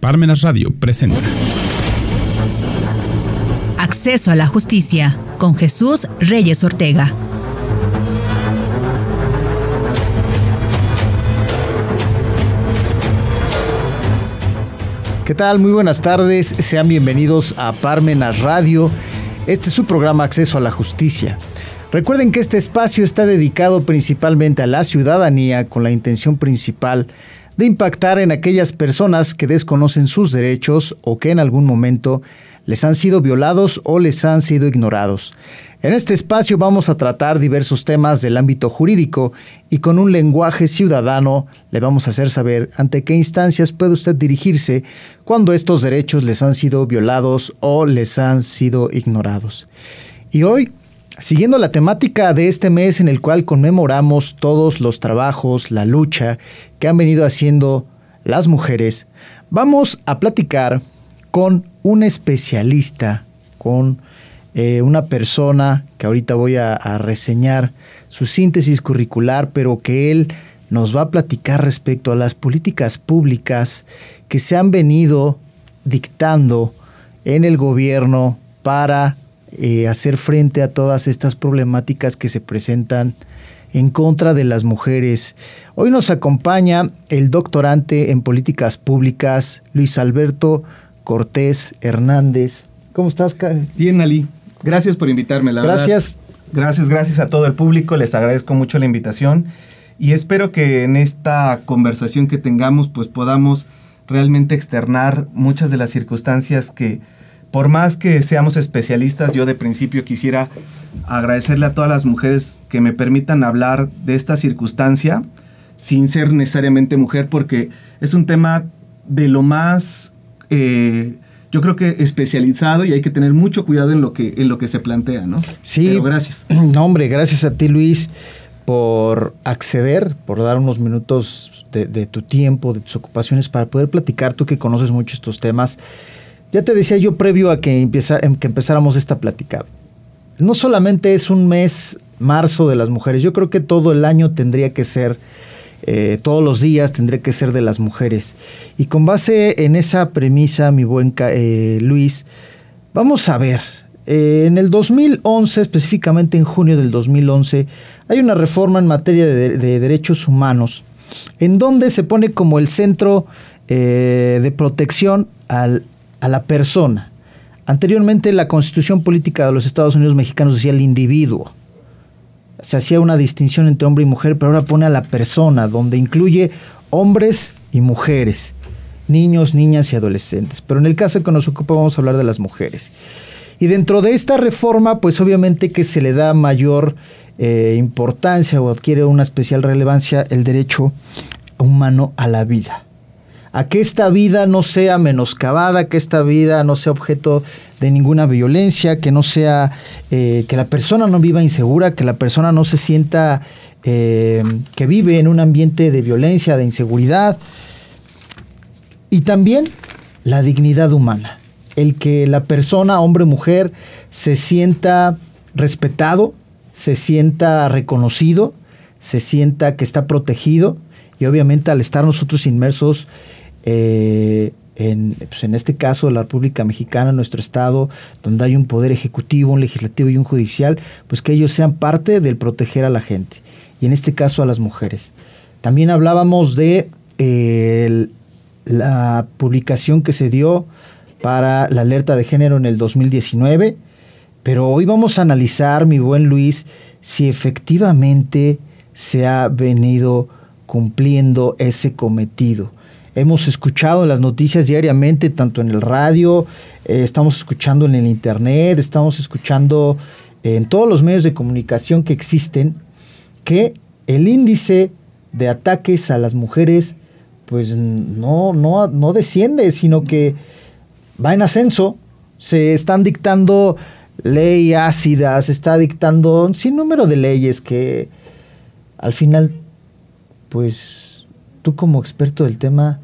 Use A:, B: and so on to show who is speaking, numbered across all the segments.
A: Parmenas Radio presenta.
B: Acceso a la justicia con Jesús Reyes Ortega.
C: ¿Qué tal? Muy buenas tardes. Sean bienvenidos a Parmenas Radio. Este es su programa Acceso a la Justicia. Recuerden que este espacio está dedicado principalmente a la ciudadanía con la intención principal de impactar en aquellas personas que desconocen sus derechos o que en algún momento les han sido violados o les han sido ignorados. En este espacio vamos a tratar diversos temas del ámbito jurídico y con un lenguaje ciudadano le vamos a hacer saber ante qué instancias puede usted dirigirse cuando estos derechos les han sido violados o les han sido ignorados. Y hoy, siguiendo la temática de este mes en el cual conmemoramos todos los trabajos, la lucha que han venido haciendo las mujeres, vamos a platicar con un especialista, con eh, una persona que ahorita voy a, reseñar su síntesis curricular, pero que él nos va a platicar respecto a las políticas públicas que se han venido dictando en el gobierno para eh, hacer frente a todas estas problemáticas que se presentan en contra de las mujeres. Hoy nos acompaña el doctorante en políticas públicas, Luis Alberto Cortés Hernández. ¿Cómo estás?
D: Bien, Ali. Gracias por invitarme, la
C: gracias.
D: Gracias, gracias a todo el público. Les agradezco mucho la invitación y espero que en esta conversación que tengamos pues podamos realmente externar muchas de las circunstancias que por más que seamos especialistas, yo de principio quisiera agradecerle a todas las mujeres que me permitan hablar de esta circunstancia sin ser necesariamente mujer porque es un tema de lo más eh, yo creo que especializado y hay que tener mucho cuidado en lo que, en lo que se plantea, ¿no?
C: Sí. gracias. No, hombre, gracias a ti, Luis, por acceder, por dar unos minutos de, tu tiempo, de tus ocupaciones, para poder platicar, tú que conoces mucho estos temas. Ya te decía yo previo a que, que empezáramos esta plática. No solamente es un mes marzo de las mujeres, yo creo que todo el año tendría que ser eh, todos los días tendría que ser de las mujeres. Y con base en esa premisa, mi buen eh, Luis, vamos a ver. Eh, en el 2011, específicamente en junio del 2011, hay una reforma en materia de, derechos humanos, en donde se pone como el centro de protección a la persona. Anteriormente la constitución política de los Estados Unidos mexicanos decía el individuo se hacía una distinción entre hombre y mujer, pero ahora pone a la persona, donde incluye hombres y mujeres, niños, niñas y adolescentes. Pero en el caso que nos ocupa vamos a hablar de las mujeres. Y dentro de esta reforma, pues obviamente que se le da mayor eh, importancia o adquiere una especial relevancia el derecho humano a la vida a que esta vida no sea menoscabada, que esta vida no sea objeto de ninguna violencia, que no sea, eh, que la persona no viva insegura, que la persona no se sienta eh, que vive en un ambiente de violencia, de inseguridad. Y también la dignidad humana, el que la persona, hombre o mujer, se sienta respetado, se sienta reconocido, se sienta que está protegido y obviamente al estar nosotros inmersos eh, en, pues en, este caso la República Mexicana, nuestro Estado, donde hay un poder ejecutivo, un legislativo y un judicial, pues que ellos sean parte del proteger a la gente, y en este caso a las mujeres. También hablábamos de eh, la publicación que se dio para la alerta de género en el 2019, pero hoy vamos a analizar, mi buen Luis, si efectivamente se ha venido cumpliendo ese cometido hemos escuchado las noticias diariamente, tanto en el radio, eh, estamos escuchando en el internet, estamos escuchando en todos los medios de comunicación que existen, que el índice de ataques a las mujeres pues no, no, no desciende, sino que va en ascenso. Se están dictando ley ácida, se está dictando un sinnúmero de leyes que al final, pues tú como experto del tema,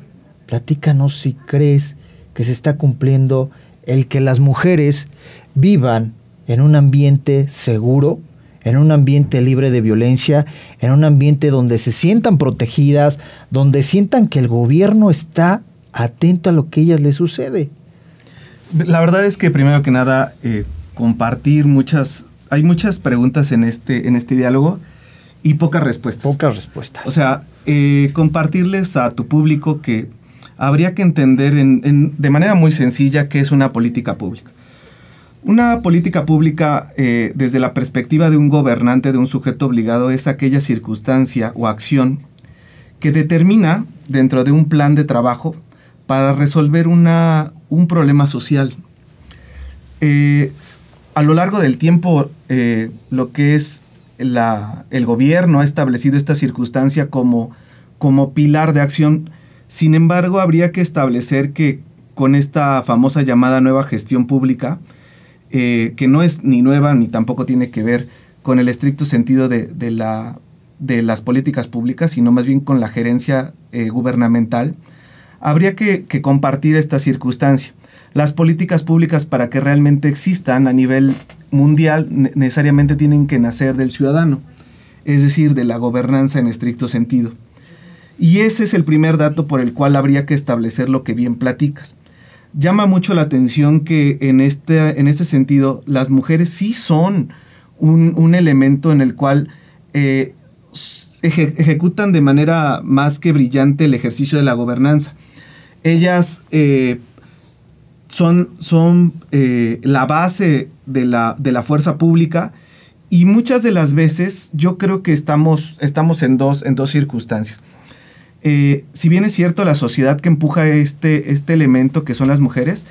C: platícanos si crees que se está cumpliendo el que las mujeres vivan en un ambiente seguro, en un ambiente libre de violencia, en un ambiente donde se sientan protegidas, donde sientan que el gobierno está atento a lo que ellas les sucede.
D: La verdad es que primero que nada, eh, compartir muchas, hay muchas preguntas en este, en este diálogo y pocas respuestas.
C: Pocas respuestas.
D: O sea, eh, compartirles a tu público que habría que entender de manera muy sencilla qué es una política pública. Una política pública eh, desde la perspectiva de un gobernante, de un sujeto obligado, es aquella circunstancia o acción que determina dentro de un plan de trabajo para resolver una, un problema social. Eh, a lo largo del tiempo, eh, lo que es la, el gobierno ha establecido esta circunstancia como, como pilar de acción. Sin embargo, habría que establecer que con esta famosa llamada nueva gestión pública, eh, que no es ni nueva ni tampoco tiene que ver con el estricto sentido de, la, de las políticas públicas, sino más bien con la gerencia eh, gubernamental, habría que, compartir esta circunstancia. Las políticas públicas para que realmente existan a nivel mundial necesariamente tienen que nacer del ciudadano, es decir, de la gobernanza en estricto sentido. Y ese es el primer dato por el cual habría que establecer lo que bien platicas llama mucho la atención que en este, en este sentido las mujeres sí son un, elemento en el cual eh, ejecutan de manera más que brillante el ejercicio de la gobernanza. Ellas eh, son, son eh, la base de la, de la, fuerza pública y muchas de las veces yo creo que estamos, estamos en, dos, en dos circunstancias. Eh, si bien es cierto, la sociedad que empuja este, este elemento, que son las mujeres,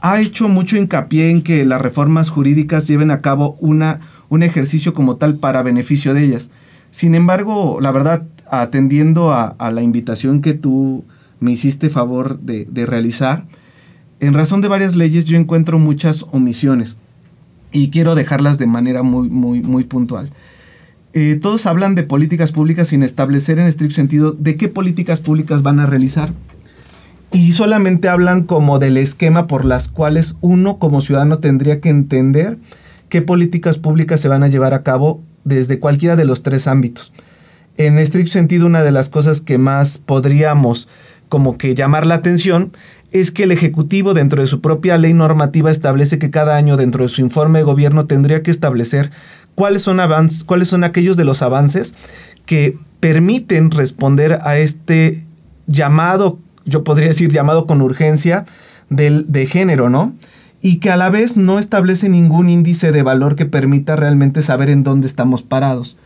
D: ha hecho mucho hincapié en que las reformas jurídicas lleven a cabo una, un ejercicio como tal para beneficio de ellas. Sin embargo, la verdad, atendiendo a, la invitación que tú me hiciste favor de, de, realizar, en razón de varias leyes yo encuentro muchas omisiones y quiero dejarlas de manera muy, muy, muy puntual. Eh, todos hablan de políticas públicas sin establecer en estricto sentido de qué políticas públicas van a realizar. Y solamente hablan como del esquema por las cuales uno como ciudadano tendría que entender qué políticas públicas se van a llevar a cabo desde cualquiera de los tres ámbitos. En estricto sentido, una de las cosas que más podríamos como que llamar la atención es que el Ejecutivo dentro de su propia ley normativa establece que cada año dentro de su informe de gobierno tendría que establecer cuáles son, cuáles son aquellos de los avances que permiten responder a este llamado, yo podría decir llamado con urgencia del, de género, ¿no? Y que a la vez no establece ningún índice de valor que permita realmente saber en dónde estamos parados.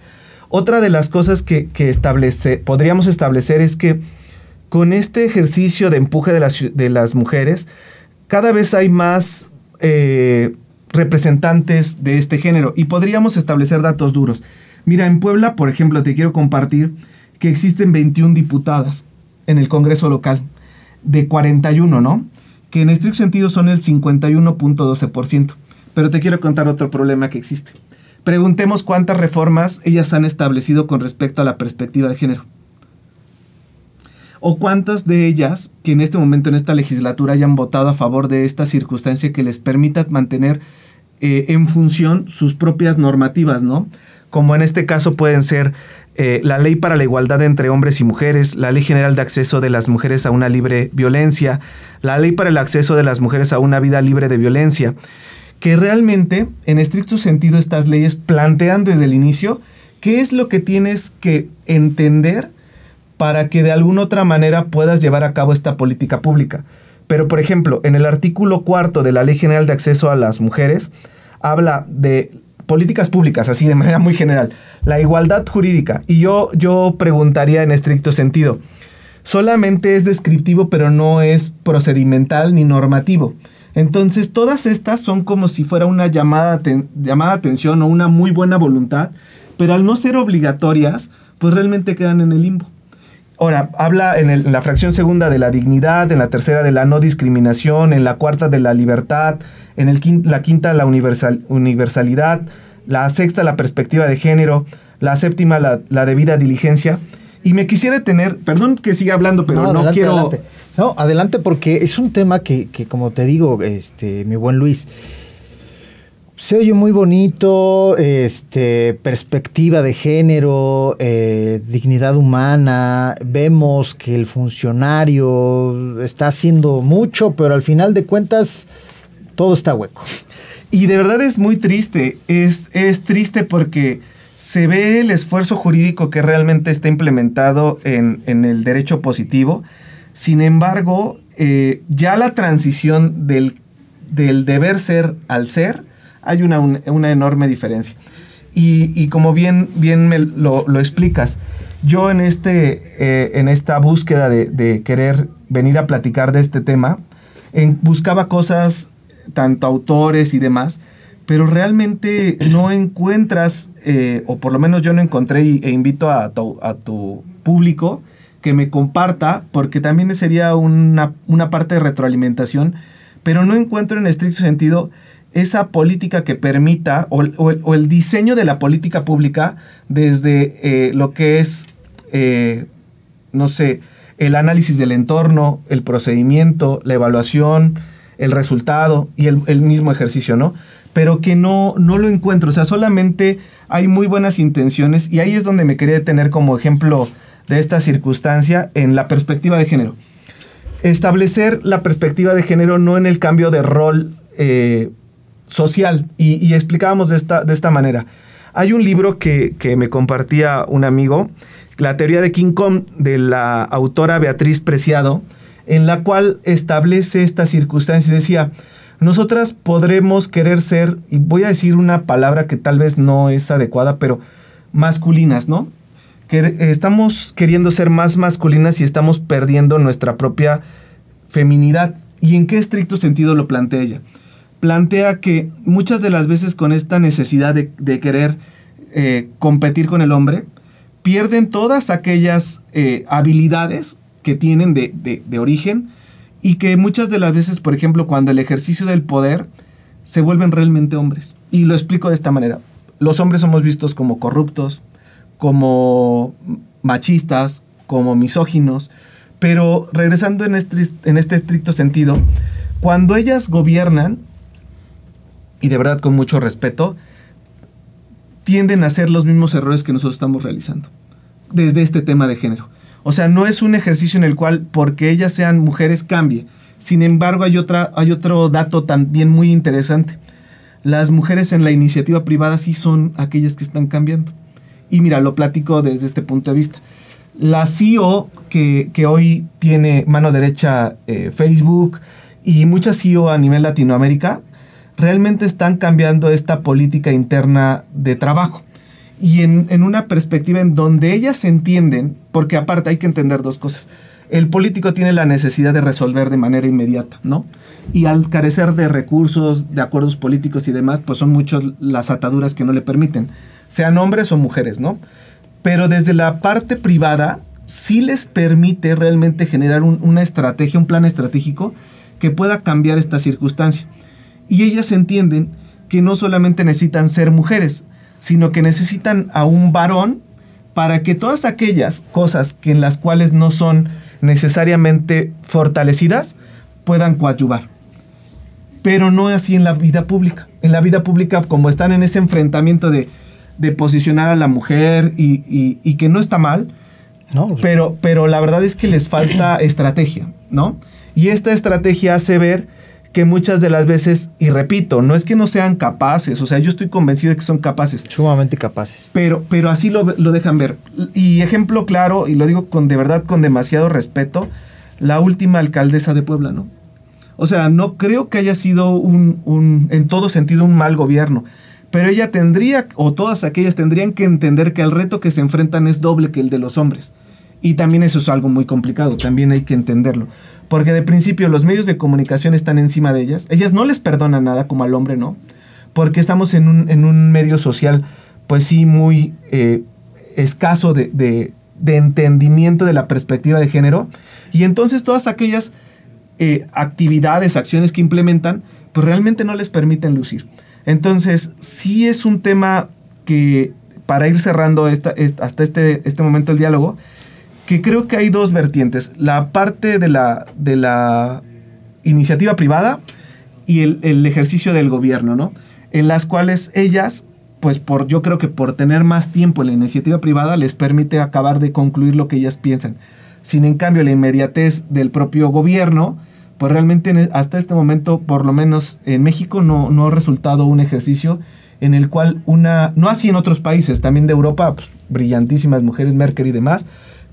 D: Otra de las cosas que, establece, podríamos establecer es que con este ejercicio de empuje de las, mujeres, cada vez hay más eh, representantes de este género y podríamos establecer datos duros. Mira, en Puebla, por ejemplo, te quiero compartir que existen 21 diputadas en el Congreso local, de 41, ¿no? Que en estricto sentido son el 51.12%. Pero te quiero contar otro problema que existe. Preguntemos cuántas reformas ellas han establecido con respecto a la perspectiva de género. O cuántas de ellas que en este momento en esta legislatura hayan votado a favor de esta circunstancia que les permita mantener eh, en función sus propias normativas, ¿no? Como en este caso pueden ser eh, la ley para la igualdad entre hombres y mujeres, la ley general de acceso de las mujeres a una libre violencia, la ley para el acceso de las mujeres a una vida libre de violencia, que realmente, en estricto sentido, estas leyes plantean desde el inicio qué es lo que tienes que entender para que de alguna otra manera puedas llevar a cabo esta política pública. Pero, por ejemplo, en el artículo cuarto de la Ley General de Acceso a las Mujeres, habla de políticas públicas, así de manera muy general, la igualdad jurídica. Y yo, yo preguntaría en estricto sentido, solamente es descriptivo, pero no es procedimental ni normativo. Entonces, todas estas son como si fuera una llamada, llamada atención o una muy buena voluntad, pero al no ser obligatorias, pues realmente quedan en el limbo. Ahora, habla en, la fracción segunda de la dignidad, en la tercera de la no discriminación, en la cuarta de la libertad, en el la quinta la universal, universalidad, la sexta la perspectiva de género, la séptima la, la debida diligencia. Y me quisiera tener, perdón que siga hablando, pero no, quiero...
C: Adelante. No, adelante porque es un tema que, que, como te digo, este, mi buen Luis, Se oye muy bonito, este, perspectiva de género, eh, dignidad humana. Vemos que el funcionario está haciendo mucho, pero al final de cuentas todo está hueco.
D: Y de verdad es muy triste. Es, es triste porque se ve el esfuerzo jurídico que realmente está implementado en, el derecho positivo. Sin embargo, eh, ya la transición del, del deber ser al ser hay una, una enorme diferencia. Y, como bien, bien me lo, explicas, yo en, este, eh, en esta búsqueda de, querer venir a platicar de este tema, buscaba cosas, tanto autores y demás, pero realmente no encuentras, eh, o por lo menos yo no encontré e invito a tu, a tu público que me comparta, porque también sería una, una parte de retroalimentación, pero no encuentro en estricto sentido esa política que permita, o, el, diseño de la política pública desde eh, lo que es, eh, no sé, el análisis del entorno, el procedimiento, la evaluación, el resultado y el, mismo ejercicio, ¿no? Pero que no, no lo encuentro, o sea, solamente hay muy buenas intenciones y ahí es donde me quería detener como ejemplo de esta circunstancia en la perspectiva de género. Establecer la perspectiva de género no en el cambio de rol eh, social y, explicábamos de esta, de esta manera. Hay un libro que, me compartía un amigo, La teoría de King Kong, de la autora Beatriz Preciado, en la cual establece esta circunstancia y decía, nosotras podremos querer ser, y voy a decir una palabra que tal vez no es adecuada, pero masculinas, ¿no? Que estamos queriendo ser más masculinas y estamos perdiendo nuestra propia feminidad. ¿Y en qué estricto sentido lo plantea ella? Plantea que muchas de las veces con esta necesidad de, querer eh, competir con el hombre, pierden todas aquellas eh, habilidades que tienen de, origen y que muchas de las veces, por ejemplo, cuando el ejercicio del poder se vuelven realmente hombres. Y lo explico de esta manera. Los hombres somos vistos como corruptos, como machistas, como misóginos, pero regresando en este, en este estricto sentido, cuando ellas gobiernan, y de verdad con mucho respeto, tienden a hacer los mismos errores que nosotros estamos realizando desde este tema de género. O sea, no es un ejercicio en el cual porque ellas sean mujeres cambie. Sin embargo, hay, otra, hay otro dato también muy interesante. Las mujeres en la iniciativa privada sí son aquellas que están cambiando. Y mira, lo platico desde este punto de vista. La CEO que, hoy tiene mano derecha eh, Facebook y muchas CEO a nivel Latinoamérica realmente están cambiando esta política interna de trabajo. Y en, una perspectiva en donde ellas entienden, porque aparte hay que entender dos cosas. El político tiene la necesidad de resolver de manera inmediata, ¿no? Y al carecer de recursos, de acuerdos políticos y demás, pues son muchas las ataduras que no le permiten, sean hombres o mujeres, ¿no? Pero desde la parte privada sí les permite realmente generar una estrategia, un plan estratégico que pueda cambiar esta circunstancia. Y ellas entienden que no solamente necesitan ser mujeres, sino que necesitan a un varón para que todas aquellas cosas que en las cuales no son necesariamente fortalecidas puedan coadyuvar. Pero no así en la vida pública. En la vida pública, como están en ese enfrentamiento de, posicionar a la mujer y, que no está mal, no, pero, pero la verdad es que les falta estrategia, ¿no? Y esta estrategia hace ver que muchas de las veces, y repito, no es que no sean capaces, o sea, yo estoy convencido de que son capaces.
C: Sumamente capaces.
D: Pero, pero así lo, dejan ver. Y ejemplo claro, y lo digo con de verdad con demasiado respeto, la última alcaldesa de Puebla, ¿no? O sea, no creo que haya sido un, un, en todo sentido, un mal gobierno. Pero ella tendría, o todas aquellas tendrían que entender que el reto que se enfrentan es doble que el de los hombres. Y también eso es algo muy complicado, también hay que entenderlo. Porque de principio los medios de comunicación están encima de ellas. Ellas no les perdonan nada como al hombre, ¿no? Porque estamos en un, medio social, pues sí, muy eh, escaso de, entendimiento de la perspectiva de género. Y entonces todas aquellas eh, actividades, acciones que implementan, pues realmente no les permiten lucir. Entonces, sí es un tema que, para ir cerrando esta, hasta este, este momento del diálogo, que creo que hay dos vertientes. La parte de la, de la iniciativa privada y el, ejercicio del gobierno, ¿no? en las cuales ellas, pues por yo creo que por tener más tiempo en la iniciativa privada les permite acabar de concluir lo que ellas piensan. Sin en cambio la inmediatez del propio gobierno, pues realmente e, hasta este momento, por lo menos en México, no, no ha resultado un ejercicio en el cual una, no así en otros países, también de Europa, pues, brillantísimas mujeres, Merkel y demás,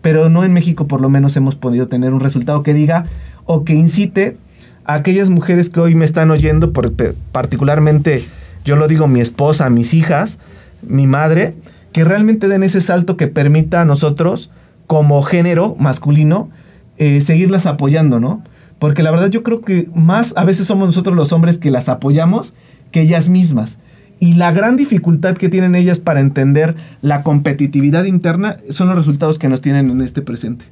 D: pero no en México por lo menos hemos podido tener un resultado que diga o que incite a aquellas mujeres que hoy me están oyendo, por, particularmente, yo lo digo, mi esposa, mis hijas, mi madre, que realmente den ese salto que permita a nosotros, como género masculino, eh, seguirlas apoyando, ¿no? Porque la verdad yo creo que más a veces somos nosotros los hombres que las apoyamos que ellas mismas. Y la gran dificultad que tienen ellas para entender la competitividad interna son los resultados que nos tienen en este presente.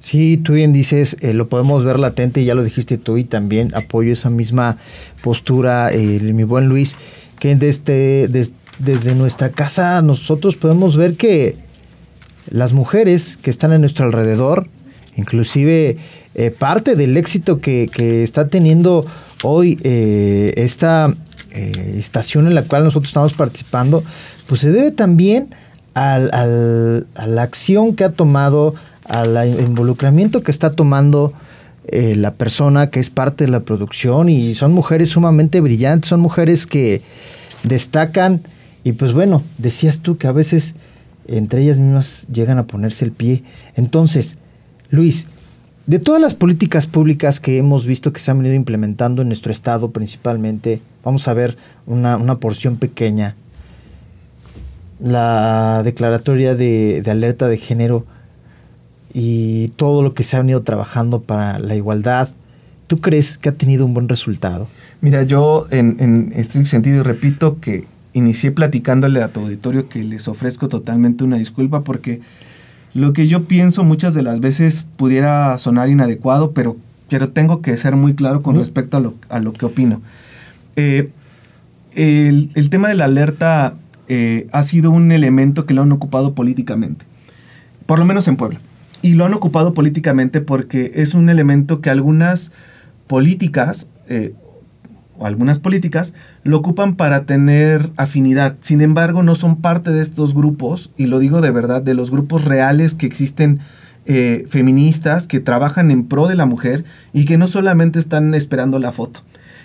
C: Sí, tú bien dices, eh, lo podemos ver latente, ya lo dijiste tú y también apoyo esa misma postura, eh, mi buen Luis, que desde, desde nuestra casa nosotros podemos ver que las mujeres que están a nuestro alrededor, inclusive eh, parte del éxito que, que, está teniendo hoy esta eh, estación en la cual nosotros estamos participando, pues se debe también al, a la acción que ha tomado, al involucramiento que está tomando eh, la persona que es parte de la producción y son mujeres sumamente brillantes, son mujeres que destacan y pues bueno, decías tú que a veces entre ellas mismas llegan a ponerse el pie. Entonces, Luis, de todas las políticas públicas que hemos visto que se han venido implementando en nuestro estado principalmente, vamos a ver una, porción pequeña. La declaratoria de, alerta de género y todo lo que se ha venido trabajando para la igualdad, ¿tú crees que ha tenido un buen resultado?
D: Mira, yo en, en estricto sentido repito que inicié platicándole a tu auditorio que les ofrezco totalmente una disculpa porque lo que yo pienso muchas de las veces pudiera sonar inadecuado, pero, pero tengo que ser muy claro con respecto a lo, a lo que opino. Eh, el, tema de la alerta eh, ha sido un elemento que lo han ocupado políticamente, por lo menos en Puebla. Y lo han ocupado políticamente porque es un elemento que algunas políticas eh, o algunas políticas lo ocupan para tener afinidad. Sin embargo, no son parte de estos grupos, y lo digo de verdad, de los grupos reales que existen eh, feministas que trabajan en pro de la mujer y que no solamente están esperando la foto.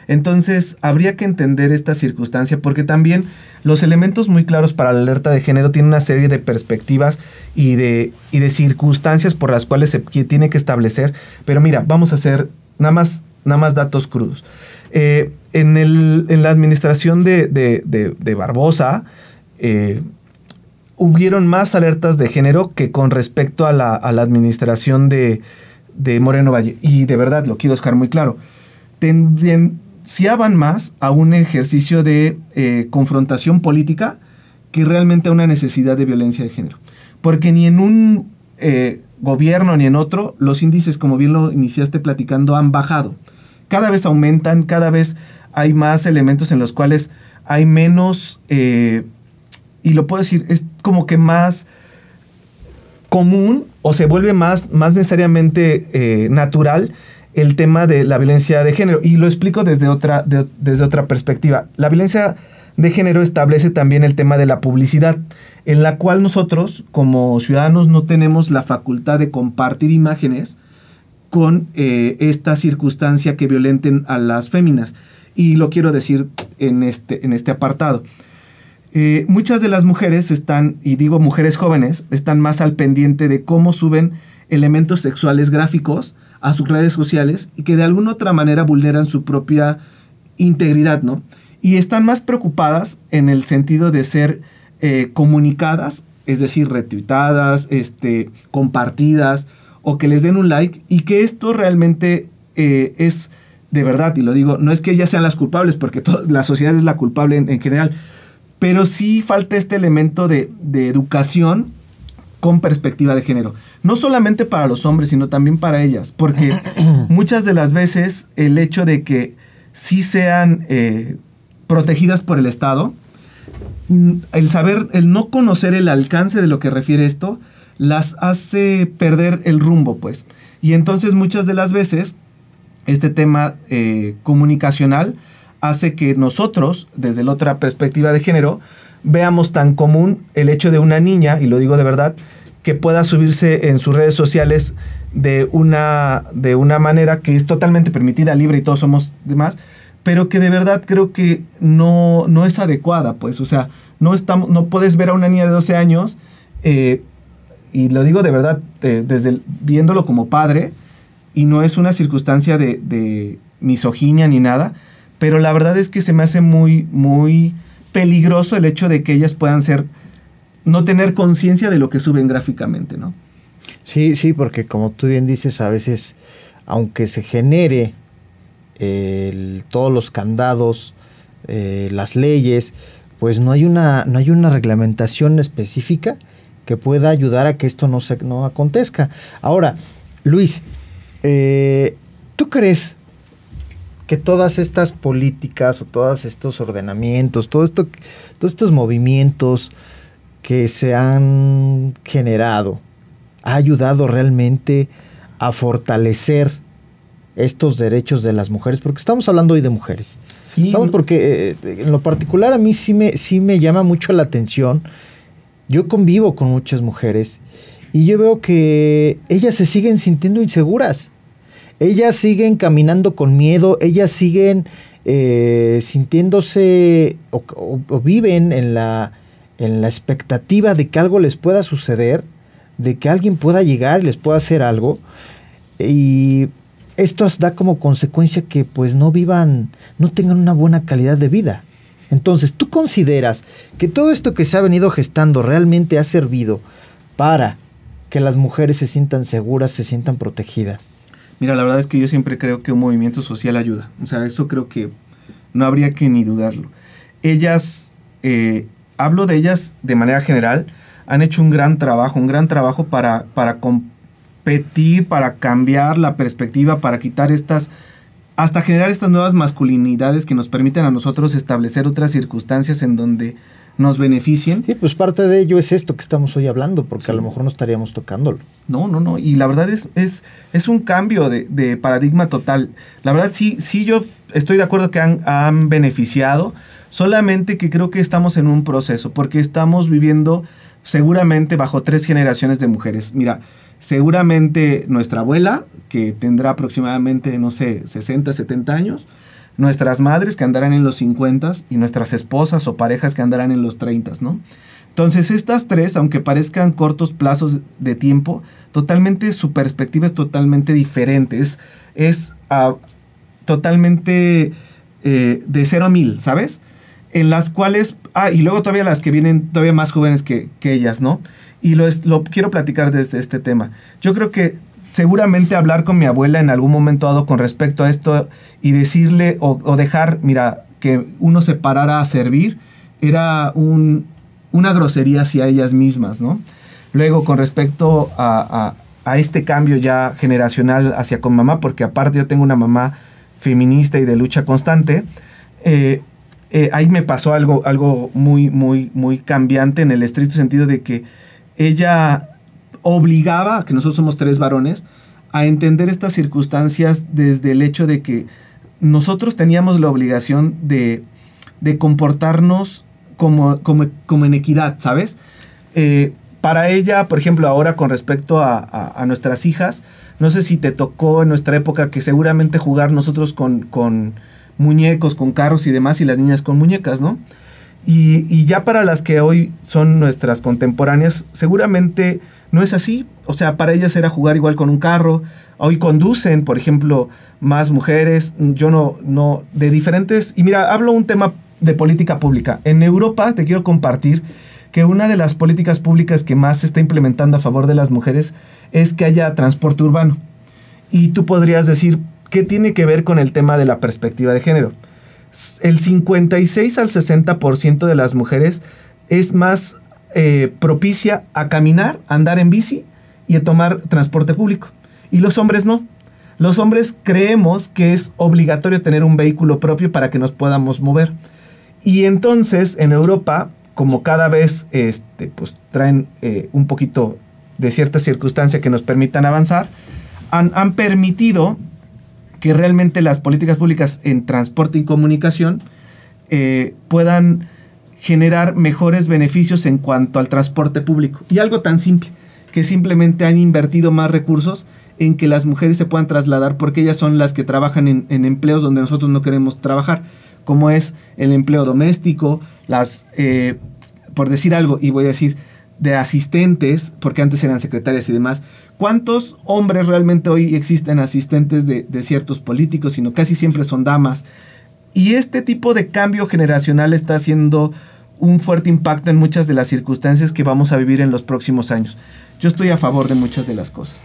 D: Entonces, habría que entender esta circunstancia porque también los elementos muy claros para la alerta de género tienen una serie de perspectivas y de, y de circunstancias por las cuales se tiene que establecer. Pero mira, vamos a hacer nada más, nada más datos crudos. Eh, en, la administración de, Barbosa, eh, hubieron más alertas de género que con respecto a la, a la administración de, Moreno Valle. Y de verdad, lo quiero dejar muy claro. Tendenciaban más a un ejercicio de eh, confrontación política que realmente a una necesidad de violencia de género. Porque ni en un gobierno ni en otro, los índices, como bien lo iniciaste platicando, han bajado cada vez aumentan, cada vez hay más elementos en los cuales hay menos, eh, y lo puedo decir, es como que más común o se vuelve más, más necesariamente eh, natural el tema de la violencia de género. Y lo explico desde otra, desde otra perspectiva. La violencia de género establece también el tema de la publicidad, en la cual nosotros como ciudadanos no tenemos la facultad de compartir imágenes con eh, esta circunstancia que violenten a las féminas. Y lo quiero decir en este, en este apartado. Eh, muchas de las mujeres están, y digo mujeres jóvenes, están más al pendiente de cómo suben elementos sexuales gráficos a sus redes sociales y que de alguna otra manera vulneran su propia integridad, ¿no? Y están más preocupadas en el sentido de ser eh, comunicadas, es decir, retuitadas, este, compartidas, o que les den un like y que esto realmente eh, es de verdad, y lo digo, no es que ellas sean las culpables, porque la sociedad es la culpable en, general, pero sí falta este elemento de, educación con perspectiva de género. No solamente para los hombres, sino también para ellas, porque muchas de las veces el hecho de que sí sean eh, protegidas por el Estado, mm, el saber, el no conocer el alcance de lo que refiere esto, las hace perder el rumbo, pues. Y entonces muchas de las veces este tema eh, comunicacional hace que nosotros, desde la otra perspectiva de género, veamos tan común el hecho de una niña, y lo digo de verdad, que pueda subirse en sus redes sociales de una, de una manera que es totalmente permitida, libre y todos somos demás, pero que de verdad creo que no, no es adecuada, pues, o sea, no, estamos, no puedes ver a una niña de 12 años, eh, y lo digo de verdad, desde viéndolo como padre, y no es una circunstancia de, misoginia ni nada, pero la verdad es que se me hace muy, muy peligroso el hecho de que ellas puedan ser, no tener conciencia de lo que suben gráficamente, ¿no?
C: Sí, sí, porque como tú bien dices, a veces, aunque se genere todos los candados, eh, las leyes, pues no hay una, no hay una reglamentación específica que pueda ayudar a que esto no, se, no acontezca. Ahora, Luis, eh, ¿tú crees que todas estas políticas o todos estos ordenamientos, todo esto, todos estos movimientos que se han generado, ha ayudado realmente a fortalecer estos derechos de las mujeres, porque estamos hablando hoy de mujeres. Sí. Estamos porque eh, en lo particular a mí sí me, sí me llama mucho la atención. Yo convivo con muchas mujeres y yo veo que ellas se siguen sintiendo inseguras ellas siguen caminando con miedo, ellas siguen eh, sintiéndose o, viven en la, en la expectativa de que algo les pueda suceder, de que alguien pueda llegar y les pueda hacer algo. Y esto da como consecuencia que pues no vivan, no tengan una buena calidad de vida. Entonces, ¿tú consideras que todo esto que se ha venido gestando realmente ha servido para que las mujeres se sientan seguras, se sientan protegidas?
D: Mira, la verdad es que yo siempre creo que un movimiento social ayuda. O sea, eso creo que no habría que ni dudarlo. Ellas, eh, hablo de ellas de manera general, han hecho un gran trabajo, un gran trabajo para, para competir, para cambiar la perspectiva, para quitar estas, hasta generar estas nuevas masculinidades que nos permiten a nosotros establecer otras circunstancias en donde nos beneficien.
C: Sí, pues parte de ello es esto que estamos hoy hablando, porque a lo mejor no estaríamos tocándolo.
D: No, no, no. Y la verdad es, es, es un cambio de, paradigma total. La verdad sí, sí yo estoy de acuerdo que han, han beneficiado, solamente que creo que estamos en un proceso, porque estamos viviendo seguramente bajo tres generaciones de mujeres. Mira, seguramente nuestra abuela, que tendrá aproximadamente, no sé, 60, 70 años, nuestras madres que andarán en los 50 y nuestras esposas o parejas que andarán en los 30, ¿no? Entonces estas tres, aunque parezcan cortos plazos de tiempo, totalmente su perspectiva es totalmente diferente, es, ah, totalmente eh, de cero a mil, ¿sabes? En las cuales, ah, y luego todavía las que vienen todavía más jóvenes que, ellas, ¿no? Y lo, lo quiero platicar desde este tema. Yo creo que seguramente hablar con mi abuela en algún momento dado con respecto a esto y decirle o, dejar, mira, que uno se parara a servir, era un, una grosería hacia ellas mismas, ¿no? Luego, con respecto a, este cambio ya generacional hacia con mamá, porque aparte yo tengo una mamá feminista y de lucha constante, eh, eh, ahí me pasó algo, algo muy, muy, muy cambiante en el estricto sentido de que ella obligaba, que nosotros somos tres varones, a entender estas circunstancias desde el hecho de que nosotros teníamos la obligación de, comportarnos como, como, en equidad, ¿sabes? Eh, para ella, por ejemplo, ahora con respecto a, nuestras hijas, no sé si te tocó en nuestra época que seguramente jugar nosotros con, con muñecos, con carros y demás, y las niñas con muñecas, ¿no? Y, ya para las que hoy son nuestras contemporáneas, seguramente no es así. O sea, para ellas era jugar igual con un carro. Hoy conducen, por ejemplo, más mujeres. Yo no, no, de diferentes. Y mira, hablo un tema de política pública. En Europa te quiero compartir que una de las políticas públicas que más se está implementando a favor de las mujeres es que haya transporte urbano. Y tú podrías decir, ¿qué tiene que ver con el tema de la perspectiva de género? El 56 al 60% de las mujeres es más eh, propicia a caminar, andar en bici y a tomar transporte público. Y los hombres no. Los hombres creemos que es obligatorio tener un vehículo propio para que nos podamos mover. Y entonces en Europa, como cada vez este, pues, traen eh, un poquito de cierta circunstancia que nos permitan avanzar, han, han permitido que realmente las políticas públicas en transporte y comunicación eh, puedan generar mejores beneficios en cuanto al transporte público. Y algo tan simple, que simplemente han invertido más recursos en que las mujeres se puedan trasladar porque ellas son las que trabajan en, empleos donde nosotros no queremos trabajar, como es el empleo doméstico, las, eh, por decir algo, y voy a decir, de asistentes, porque antes eran secretarias y demás. ¿Cuántos hombres realmente hoy existen asistentes de, ciertos políticos, sino casi siempre son damas? Y este tipo de cambio generacional está haciendo un fuerte impacto en muchas de las circunstancias que vamos a vivir en los próximos años. Yo estoy a favor de muchas de las cosas.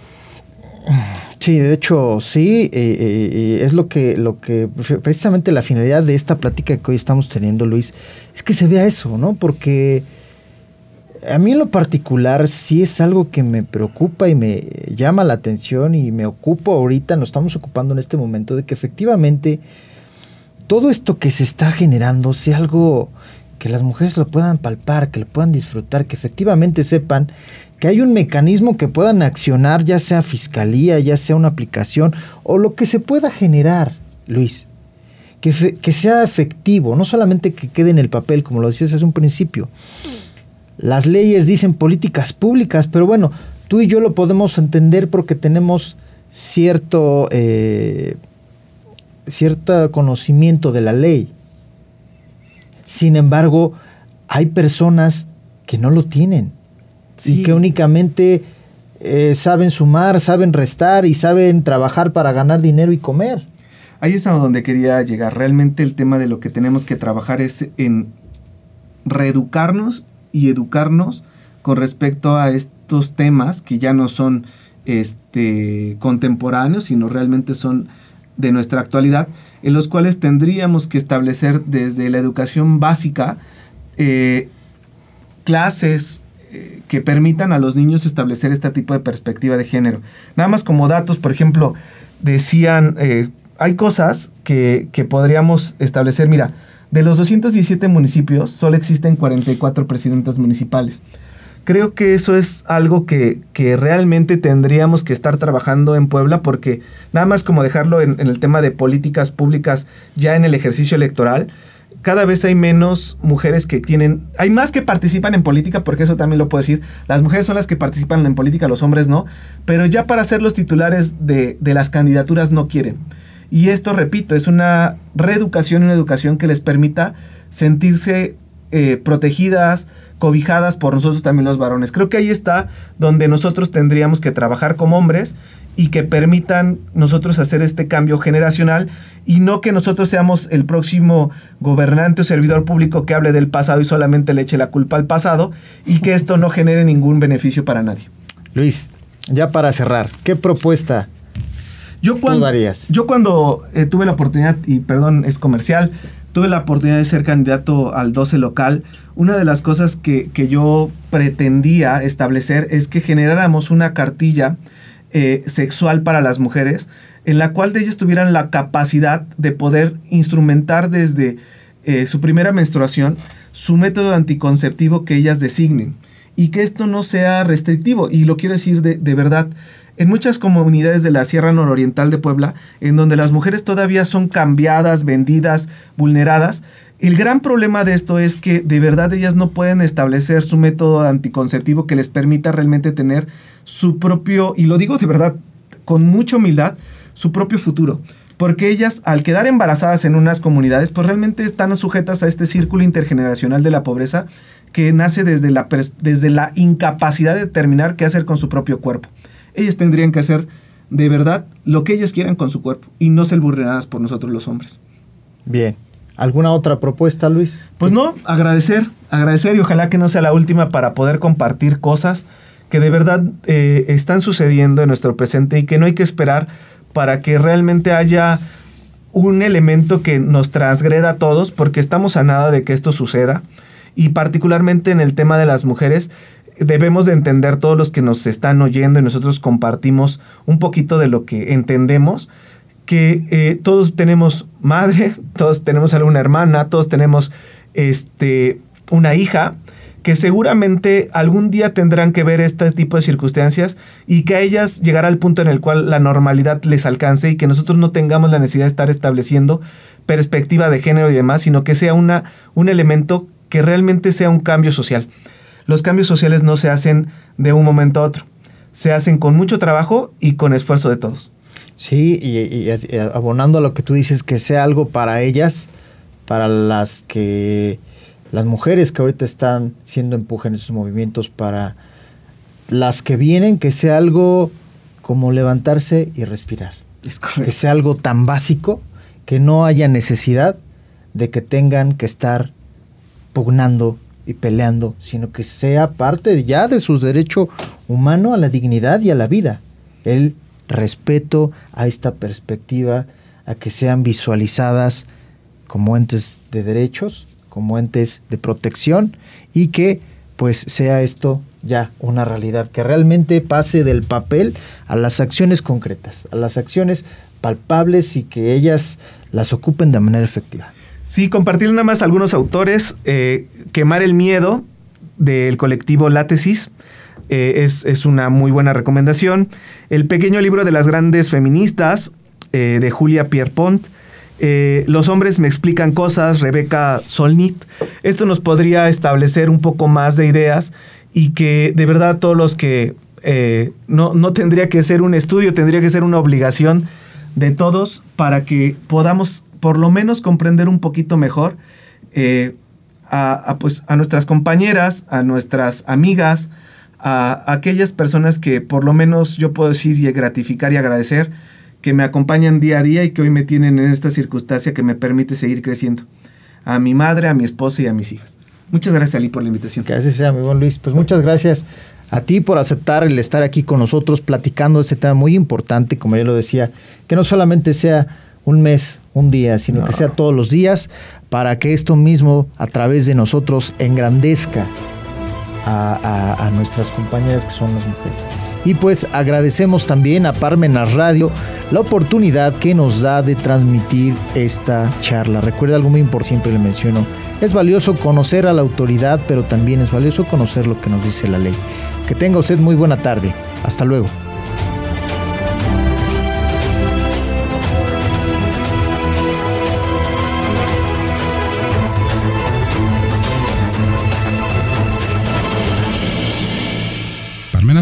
C: Sí, de hecho, sí, eh, eh, eh, es lo que, lo que, precisamente la finalidad de esta plática que hoy estamos teniendo, Luis, es que se vea eso, ¿no? Porque a mí en lo particular sí es algo que me preocupa y me llama la atención y me ocupo ahorita, nos estamos ocupando en este momento de que efectivamente todo esto que se está generando sea algo que las mujeres lo puedan palpar, que lo puedan disfrutar, que efectivamente sepan que hay un mecanismo que puedan accionar, ya sea fiscalía, ya sea una aplicación o lo que se pueda generar, Luis. Que, que sea efectivo, no solamente que quede en el papel, como lo decías hace un principio. Las leyes dicen políticas públicas, pero bueno, tú y yo lo podemos entender porque tenemos cierto, eh, cierto conocimiento de la ley. Sin embargo, hay personas que no lo tienen y que únicamente eh, saben sumar, saben restar y saben trabajar para ganar dinero y comer.
D: Ahí es a donde quería llegar. Realmente el tema de lo que tenemos que trabajar es en reeducarnos y educarnos con respecto a estos temas que ya no son este, contemporáneos, sino realmente son de nuestra actualidad, en los cuales tendríamos que establecer desde la educación básica eh, clases eh, que permitan a los niños establecer este tipo de perspectiva de género. Nada más como datos, por ejemplo, decían, eh, hay cosas que, que podríamos establecer, mira, de los 217 municipios solo existen 44 presidentas municipales creo que eso es algo que, realmente tendríamos que estar trabajando en Puebla porque nada más como dejarlo en, el tema de políticas públicas ya en el ejercicio electoral, cada vez hay menos mujeres que tienen, hay más que participan en política, porque eso también lo puedo decir, las mujeres son las que participan en política, los hombres no, pero ya para ser los titulares de, de las candidaturas no quieren. Y esto, repito, es una reeducación, una educación que les permita sentirse eh, protegidas, cobijadas por nosotros también los varones. Creo que ahí está donde nosotros tendríamos que trabajar como hombres y que permitan nosotros hacer este cambio generacional y no que nosotros seamos el próximo gobernante o servidor público que hable del pasado y solamente le eche la culpa al pasado y que esto no genere ningún beneficio para nadie.
C: Luis, ya para cerrar, ¿qué propuesta
D: yo cuando, darías? Yo cuando eh, tuve la oportunidad, y perdón, es comercial, tuve la oportunidad de ser candidato al 12 local, una de las cosas que, yo pretendía establecer es que generáramos una cartilla eh, sexual para las mujeres, en la cual de ellas tuvieran la capacidad de poder instrumentar desde eh, su primera menstruación su método anticonceptivo que ellas designen y que esto no sea restrictivo. Y lo quiero decir de, de verdad, en muchas comunidades de la Sierra Nororiental de Puebla, en donde las mujeres todavía son cambiadas, vendidas, vulneradas, el gran problema de esto es que de verdad ellas no pueden establecer su método anticonceptivo que les permita realmente tener su propio, y lo digo de verdad con mucha humildad, su propio futuro. Porque ellas, al quedar embarazadas en unas comunidades, pues realmente están sujetas a este círculo intergeneracional de la pobreza que nace desde la, desde la incapacidad de determinar qué hacer con su propio cuerpo ellas tendrían que hacer de verdad lo que ellas quieran con su cuerpo y no ser vulneradas por nosotros los hombres.
C: Bien. ¿Alguna otra propuesta, Luis?
D: Pues no, agradecer, agradecer y ojalá que no sea la última para poder compartir cosas que de verdad eh, están sucediendo en nuestro presente y que no hay que esperar para que realmente haya un elemento que nos transgreda a todos porque estamos a nada de que esto suceda y particularmente en el tema de las mujeres debemos de entender todos los que nos están oyendo y nosotros compartimos un poquito de lo que entendemos, que eh, todos tenemos madre, todos tenemos alguna hermana, todos tenemos este, una hija, que seguramente algún día tendrán que ver este tipo de circunstancias y que a ellas llegará al punto en el cual la normalidad les alcance y que nosotros no tengamos la necesidad de estar estableciendo perspectiva de género y demás, sino que sea una, un elemento que realmente sea un cambio social. Los cambios sociales no se hacen de un momento a otro, se hacen con mucho trabajo y con esfuerzo de todos.
C: Sí, y, abonando a lo que tú dices, que sea algo para ellas, para las que las mujeres que ahorita están siendo empuje en esos movimientos, para las que vienen, que sea algo como levantarse y respirar. que sea algo tan básico que no haya necesidad de que tengan que estar pugnando y peleando, sino que sea parte ya de su derecho humano a la dignidad y a la vida. El respeto a esta perspectiva, a que sean visualizadas como entes de derechos, como entes de protección y que pues sea esto ya una realidad, que realmente pase del papel a las acciones concretas, a las acciones palpables y que ellas las ocupen de manera efectiva.
D: Sí, compartir nada más algunos autores. Eh, Quemar el miedo del colectivo Látesis eh, es, una muy buena recomendación. El pequeño libro de las grandes feministas eh, de Julia Pierpont. Los hombres me explican cosas, Rebeca Solnit. Esto nos podría establecer un poco más de ideas y que de verdad todos los que no, no tendría que ser un estudio, tendría que ser una obligación de todos para que podamos por lo menos comprender un poquito mejor eh, a, pues, a nuestras compañeras, a nuestras amigas, a, aquellas personas que por lo menos yo puedo decir y gratificar y agradecer que me acompañan día a día y que hoy me tienen en esta circunstancia que me permite seguir creciendo. A mi madre, a mi esposa y a mis hijas. Muchas gracias, Ali, por la invitación.
C: Que así sea, mi buen Luis. Pues muchas gracias a ti por aceptar el estar aquí con nosotros platicando este tema muy importante, como ya lo decía, que no solamente sea un mes, un día, sino que sea todos los días para que esto mismo a través de nosotros engrandezca a, nuestras compañeras que son las mujeres. Y pues agradecemos también a Parmenas Radio la oportunidad que nos da de transmitir esta charla. Recuerda algo muy importante, siempre le menciono, es valioso conocer a la autoridad, pero también es valioso conocer lo que nos dice la ley. Que tenga usted muy buena tarde. Hasta luego.